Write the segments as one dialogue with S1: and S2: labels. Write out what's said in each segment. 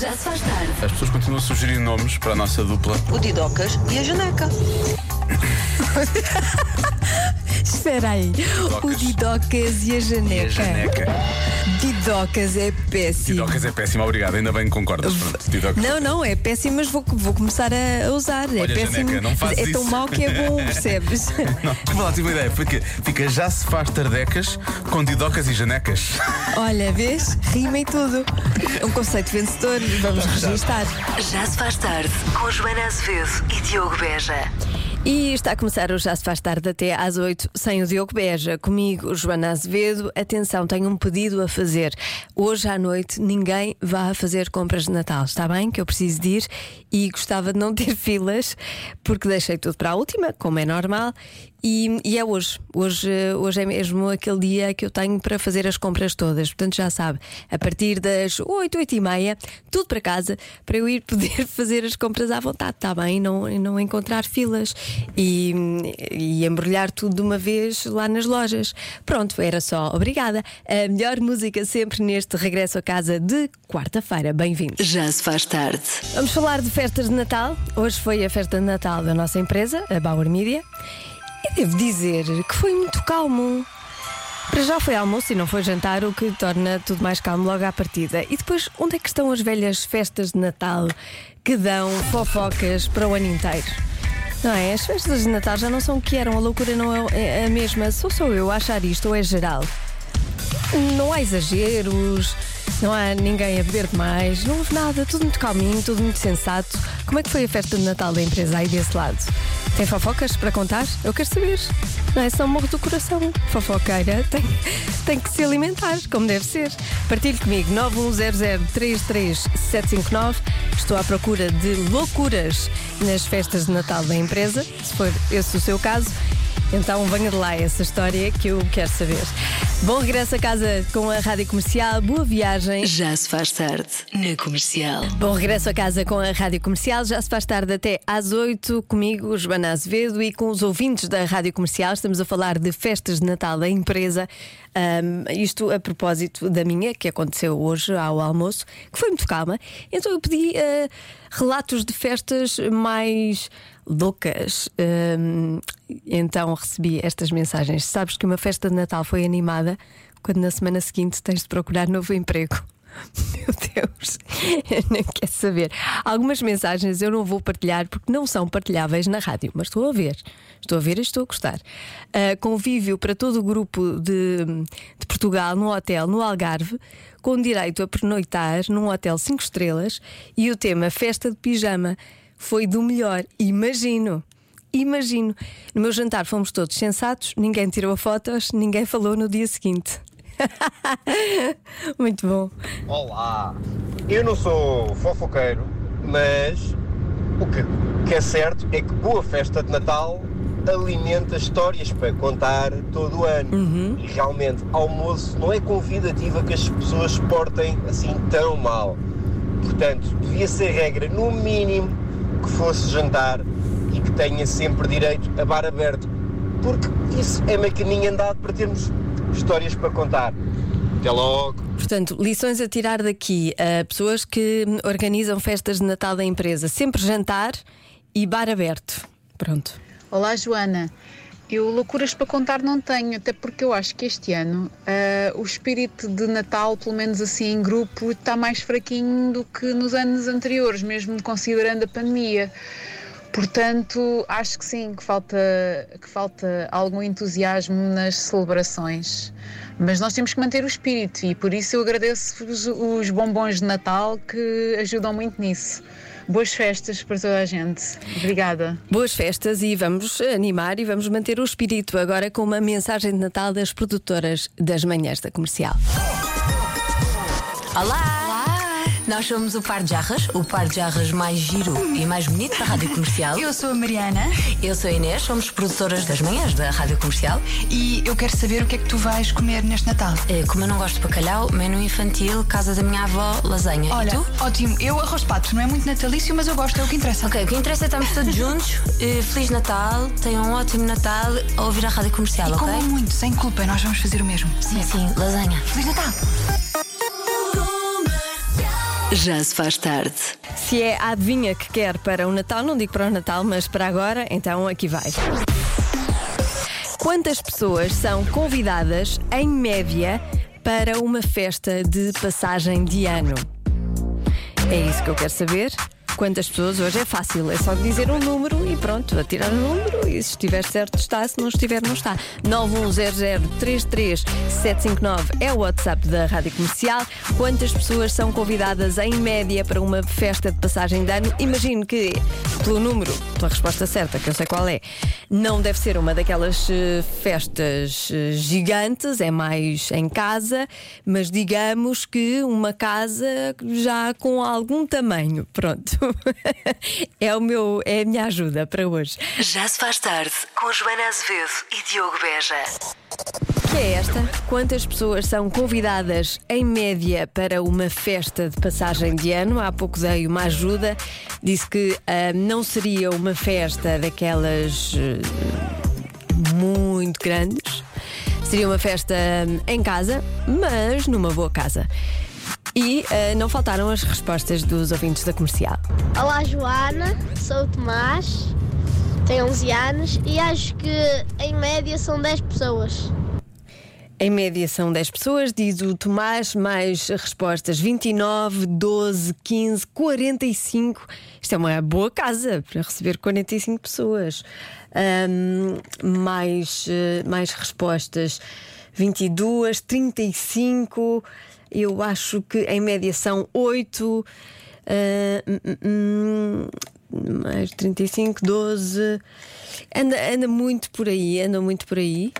S1: Já se faz tarde.
S2: As pessoas continuam a sugerir nomes para a nossa dupla.
S3: O Didocas e a Janeca.
S4: Espera aí. O Didocas e a
S2: E a
S4: Janeca.
S2: Janeca.
S4: Didocas é péssimo.
S2: Tidocas é péssimo, obrigado. Ainda bem que concordas.
S4: Não, não, é péssimo, mas vou, vou começar a usar. é
S2: Olha,
S4: péssimo.
S2: Janeca, não fazes
S4: é tão
S2: isso.
S4: mau que é bom, percebes?
S2: Desculpa lá, tive uma ideia. Fica, fica já se faz tardecas com Tidocas e Janecas.
S4: Olha, vês? Rima e tudo. Um conceito vencedor, vamos registar.
S1: Já se faz tarde. Com Joana Azevedo e Diogo Beja.
S4: E está a começar o Já se faz tarde até às 8, sem o Diogo Beja, comigo, Joana Azevedo. Atenção, tenho um pedido a fazer. Hoje à noite ninguém vá fazer compras de Natal, está bem? Que eu preciso de ir e gostava de não ter filas, porque deixei tudo para a última, como é normal. E, e é hoje. hoje. Hoje é mesmo aquele dia que eu tenho para fazer as compras todas. Portanto, já sabe, a partir das 8, 8 e meia, tudo para casa, para eu ir poder fazer as compras à vontade, está bem? E não, não encontrar filas e, e embrulhar tudo de uma vez lá nas lojas. Pronto, era só. Obrigada. A melhor música sempre neste regresso a casa de quarta-feira. Bem-vindo.
S1: Já se faz tarde.
S4: Vamos falar de festas de Natal. Hoje foi a festa de Natal da nossa empresa, a Bauer Media. E devo dizer que foi muito calmo. Para já foi almoço e não foi jantar, o que torna tudo mais calmo logo à partida. E depois, onde é que estão as velhas festas de Natal que dão fofocas para o ano inteiro? Não é? As festas de Natal já não são o que eram, a loucura não é é a mesma. Sou só eu a achar isto ou é geral? Não há exageros, não há ninguém a beber demais, não houve nada, tudo muito calminho, tudo muito sensato. Como é que foi a festa de Natal da empresa aí desse lado? Tem fofocas para contar? Eu quero saber. Não é só morro do coração. Fofoqueira tem, tem que se alimentar, como deve ser. Partilhe comigo 910033759. Estou à procura de loucuras nas festas de Natal da empresa, se for esse o seu caso. Então venha de lá essa história que eu quero saber. Bom regresso a casa com a Rádio Comercial. Boa viagem.
S1: Já se faz tarde. Na comercial.
S4: Bom regresso a casa com a Rádio Comercial. Já se faz tarde até às 8 comigo, Joana Azevedo, e com os ouvintes da Rádio Comercial. Estamos a falar de festas de Natal da empresa. Ahm, isto a propósito da minha, que aconteceu hoje ao almoço, que foi muito calma. Então eu pedi ah, relatos de festas mais loucas. Ahm, então recebi estas mensagens. Sabes que uma festa de Natal foi animada quando na semana seguinte tens de procurar novo emprego. Meu Deus, eu nem quero saber. Algumas mensagens eu não vou partilhar porque não são partilháveis na rádio, mas estou a ver. Estou a ver e estou a gostar. Ah, convívio para todo o grupo de, de Portugal no hotel no Algarve, com direito a pernoitar num hotel 5 estrelas e o tema festa de pijama foi do melhor. Imagino. Imagino. No meu jantar fomos todos sensatos, ninguém tirou fotos, ninguém falou no dia seguinte. Muito bom.
S5: Olá! Eu não sou fofoqueiro, mas o que, que é certo é que boa festa de Natal alimenta histórias para contar todo o ano. E realmente, almoço não é convidativo a que as pessoas se portem assim tão mal. Portanto, devia ser regra, no mínimo, que fosse jantar e que tenha sempre direito a bar aberto. Porque isso é maquininha andado para termos histórias para contar. Até logo!
S4: Portanto, lições a tirar daqui a pessoas que organizam festas de Natal da empresa. Sempre jantar e bar aberto. Pronto.
S6: Olá, Joana. Eu loucuras para contar não tenho, até porque eu acho que este ano ah, o espírito de Natal, pelo menos assim em grupo, está mais fraquinho do que nos anos anteriores, mesmo considerando a pandemia. Portanto, acho que sim, que falta, que falta algum entusiasmo nas celebrações. Mas nós temos que manter o espírito e por isso eu agradeço os, os bombons de Natal que ajudam muito nisso. Boas festas para toda a gente. Obrigada.
S4: Boas festas e vamos animar e vamos manter o espírito agora com uma mensagem de Natal das produtoras das manhãs da comercial.
S7: Olá! Nós somos o Par de Jarras, o par de jarras mais giro e mais bonito da Rádio Comercial.
S8: Eu sou a Mariana
S7: Eu sou a Inês, somos produtoras das manhãs da Rádio Comercial.
S8: e eu quero saber o que é que tu vais comer neste Natal.
S7: Eh, Como eu não gosto de bacalhau, menu infantil, casa da minha avó, lasanha.
S8: Olha,
S7: E tu?
S8: ótimo, eu arroz de pato, não é muito natalício, mas eu gosto, é o que interessa.
S7: Ok, o que interessa é que estamos todos juntos. Eh, Feliz Natal, tenham um ótimo Natal a ouvir a Rádio Comercial,
S8: E
S7: ok?
S8: muito, sem culpa, nós vamos fazer o mesmo.
S7: Sim, sim, lasanha.
S8: Feliz Natal!
S1: Já se faz tarde.
S4: Se é a adivinha que quer para o Natal, não digo para o Natal, mas para agora, então aqui vai. Quantas pessoas são convidadas, em média, para uma festa de passagem de ano? É isso que eu quero saber. Quantas pessoas hoje é fácil, é só dizer um número e pronto, atirar o número e se estiver certo está, se não estiver não está. 910033759 é o WhatsApp da Rádio Comercial. Quantas pessoas são convidadas em média para uma festa de passagem de ano? Imagino que pelo número, pela resposta certa, que eu sei qual é, não deve ser uma daquelas eh, festas eh, gigantes, é mais em casa, mas digamos que uma casa já com algum tamanho. Pronto. é o meu, é a minha ajuda para hoje.
S1: Já se faz tarde com Joana Azevedo e Diogo Beja.
S4: Que é esta? Quantas pessoas são convidadas em média para uma festa de passagem de ano? Há pouco dei uma ajuda, disse que ah, não seria uma festa daquelas ah, muito grandes, seria uma festa hum, em casa, mas numa boa casa. E ah, não faltaram as respostas dos ouvintes da comercial.
S9: Olá Joana, sou o Tomás, tenho 11 anos e acho que em média são 10 pessoas.
S4: Em média são 10 pessoas, diz o Tomás, mais respostas 29, 12, 15, 45. Isto é uma boa casa para receber 45 pessoas. Ahm, mais, eh, mais respostas 22, 35. Eu acho que em média são 8. ah, hum, hum, hum, mais 35, 12. Anda, anda muito por aí, anda muito por aí.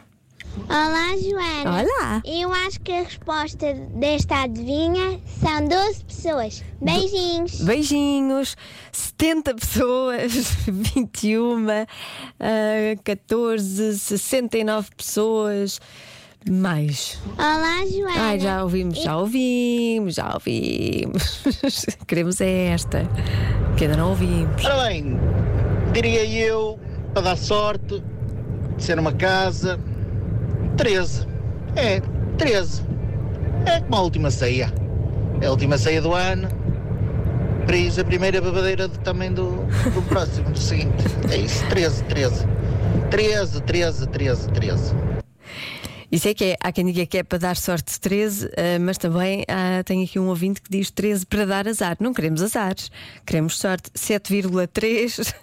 S9: Olá Joana.
S4: Olá!
S9: Eu acho que a resposta desta adivinha são 12 pessoas. Beijinhos.
S4: Beijinhos, 70 pessoas, 21, ah, 14, 69 pessoas, mais.
S9: Olá Joana.
S4: Ai, já ouvimos, já ouvimos, já ouvimos. Queremos é esta, que ainda não ouvimos.
S10: Ora bem, diria eu, para dar sorte, de ser uma casa, 13. É, 13. É como a última ceia. É a última ceia do ano. Para isso, a primeira babadeira de- também do, do próximo, do seguinte. É isso, 13, 13. 13, 13, 13, 13.
S4: Isso é que é, há quem diga que é para dar sorte 13, ah, mas também ah, tem aqui um ouvinte que diz 13 para dar azar. Não queremos azares, queremos sorte. 7,3,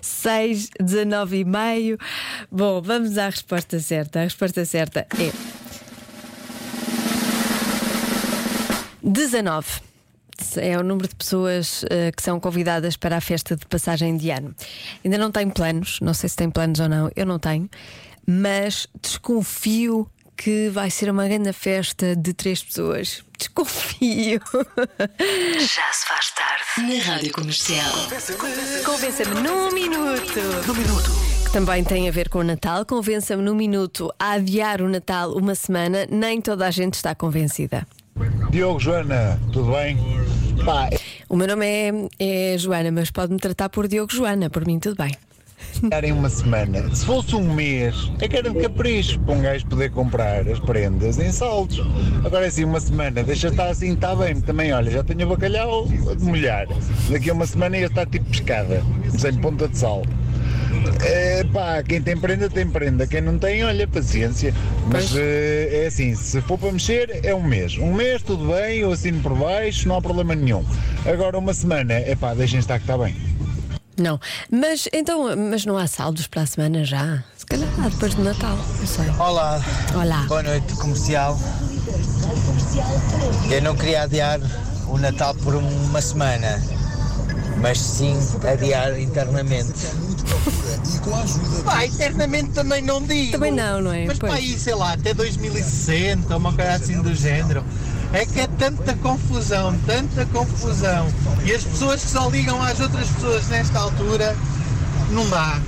S4: 6, 19,5. Bom, vamos à resposta certa. A resposta certa é 19. É o número de pessoas eh, que são convidadas para a festa de passagem de ano. Ainda não tenho planos, não sei se tem planos ou não, eu não tenho, mas desconfio que vai ser uma grande festa de três pessoas. Desconfio.
S1: Já se faz tarde na Rádio Comercial.
S4: Convença-me num minuto. Num minuto. Que também tem a ver com o Natal. Convença-me num minuto a adiar o Natal uma semana. Nem toda a gente está convencida.
S11: Diogo, Joana, tudo bem? Pá,
S4: O meu nome é, é Joana, mas pode-me tratar por Diogo Joana. Por mim, tudo bem.
S11: Em uma semana. Se fosse um mês, é que era de capricho para um gajo poder comprar as prendas em saldos. Agora assim, uma semana, deixa estar assim, está bem. Também, olha, já tenho o bacalhau a de molhar. Daqui a uma semana ia estar tipo pescada, sem ponta de sal. É, pá, quem tem prenda tem prenda, quem não tem, olha, paciência. Mas eh, é assim, se for para mexer, é um mês. Um mês, tudo bem, eu assino por baixo, não há problema nenhum. Agora, uma semana, é pá, deixem estar que está bem.
S4: Não. Mas então, mas não há saldos para a semana já? Se calhar há depois do Natal. Não sei.
S12: Olá.
S4: Olá.
S12: Boa noite, comercial. Eu não queria adiar o Natal por uma semana, mas sim adiar internamente.
S10: Pá, internamente também não digo.
S4: Também não, não é?
S10: Mas
S4: Pois.
S10: para aí, sei lá, até 2060, uma coisa assim do género. É que é tanta confusão, tanta confusão. E as pessoas que só ligam às outras pessoas nesta altura, não dá.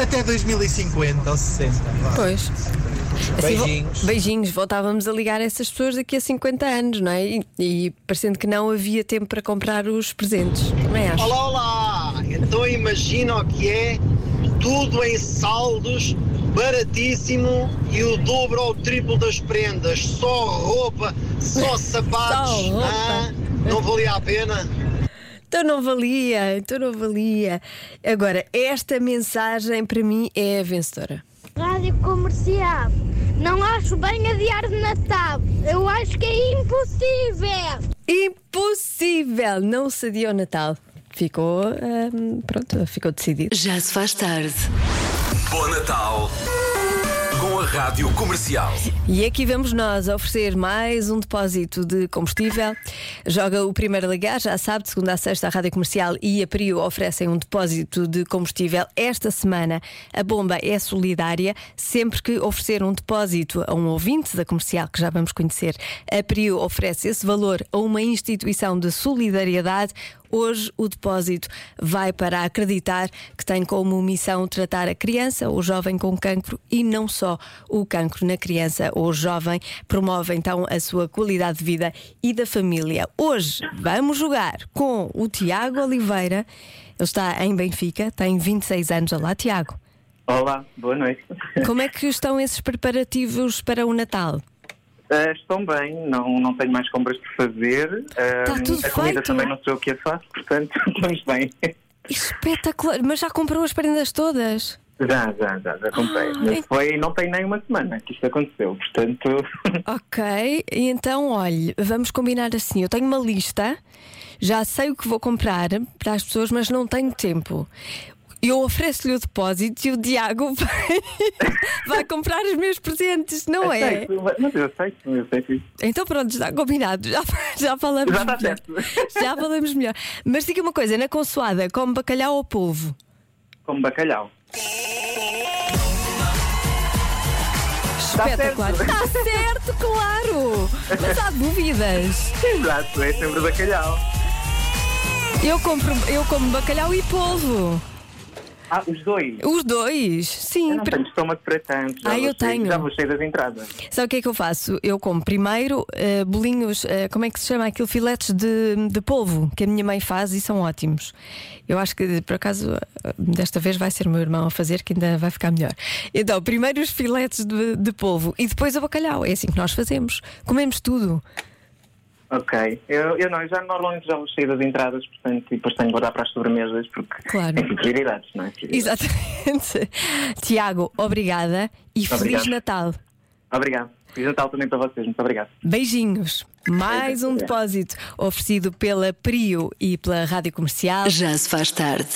S10: Até 2050 ou 60.
S4: Pois. Assim,
S10: Beijinhos.
S4: beijinhos. Voltávamos a ligar a essas pessoas daqui a 50 anos, não é? E, e parecendo que não havia tempo para comprar os presentes. Também acho.
S13: Olá, olá! Então imagina o que é tudo em saldos, baratíssimo e o dobro ou o triplo das prendas. Só roupa, só sapatos.
S4: Só roupa.
S13: ah? a pena.
S4: Então não valia, então não valia. Agora, esta mensagem para mim é a vencedora.
S9: Rádio comercial. Não acho bem adiar de Natal. Eu acho que é impossível.
S4: Impossível! Não se adia o Natal. Ficou, hum, pronto, ficou decidido.
S1: Já se faz tarde.
S14: Bom Natal a Rádio Comercial.
S4: E aqui vamos nós oferecer mais um depósito de combustível. Joga o primeiro ligar, já sabe, de segunda a sexta, a Rádio Comercial e a Prio oferecem um depósito de combustível. Esta semana a bomba é solidária. Sempre que oferecer um depósito a um ouvinte da comercial, que já vamos conhecer, a Prio oferece esse valor a uma instituição de solidariedade. Hoje o depósito vai para acreditar que tem como missão tratar a criança ou jovem com cancro e não só o cancro na criança ou jovem. Promove então a sua qualidade de vida e da família. Hoje vamos jogar com o Tiago Oliveira. Ele está em Benfica, tem 26 anos. Olá, Tiago.
S15: Olá, boa noite.
S4: Como é que estão esses preparativos para o Natal?
S15: Uh, estão bem, não, não tenho mais compras por fazer. Uh,
S4: Tá tudo
S15: a comida
S4: feito.
S15: também não sou eu que a faço, portanto estamos bem.
S4: Espetacular! Mas já comprou as prendas todas?
S15: Já, já, já, já comprei.
S4: Ah,
S15: Mas
S4: é-
S15: foi, não tem nem uma semana que isto aconteceu, portanto.
S4: Ok, e então, olhe, vamos combinar assim. Eu tenho uma lista, já sei o que vou comprar para as pessoas, mas não tenho tempo. Eu ofereço-lhe o depósito e o Diago vai, vai comprar os meus presentes, não é?
S15: Aceito, Mas eu sei, eu que.
S4: Então pronto, está combinado. Já, já falamos
S15: Já está
S4: melhor.
S15: certo.
S4: Já falamos melhor. Mas diga uma coisa, na consoada, come bacalhau ou polvo?
S15: Como bacalhau.
S4: Espetacular. Está certo, claro! Mas há dúvidas.
S15: Exato, é sempre bacalhau.
S4: Eu, compro, eu como bacalhau e polvo.
S15: Ah, os dois.
S4: Os dois, sim.
S15: Eu não tenho estômago para tanto. já
S4: Ah, eu tenho.
S15: Já vou cheio das entradas.
S4: Sabe o que é que eu faço? Eu como primeiro eh, bolinhos, eh, como é que se chama aquilo? Filetes de, de polvo que a minha mãe faz e são ótimos. Eu acho que por acaso desta vez vai ser o meu irmão a fazer, que ainda vai ficar melhor. Então, primeiro os filetes de, de polvo e depois o bacalhau. É assim que nós fazemos. Comemos tudo.
S15: Ok. Eu, eu não, eu já normalmente já vou cheio das entradas, portanto, e depois tenho que guardar para as sobremesas, porque
S4: Claro.
S15: enfim, prioridades, não é? Prioridades.
S4: Exatamente. Tiago, obrigada e Feliz
S15: Obrigado.
S4: Natal.
S15: Obrigado. Feliz Natal também para vocês, muito obrigado.
S4: Beijinhos. Mais um depósito oferecido pela Prio e pela Rádio Comercial.
S1: Já se faz tarde.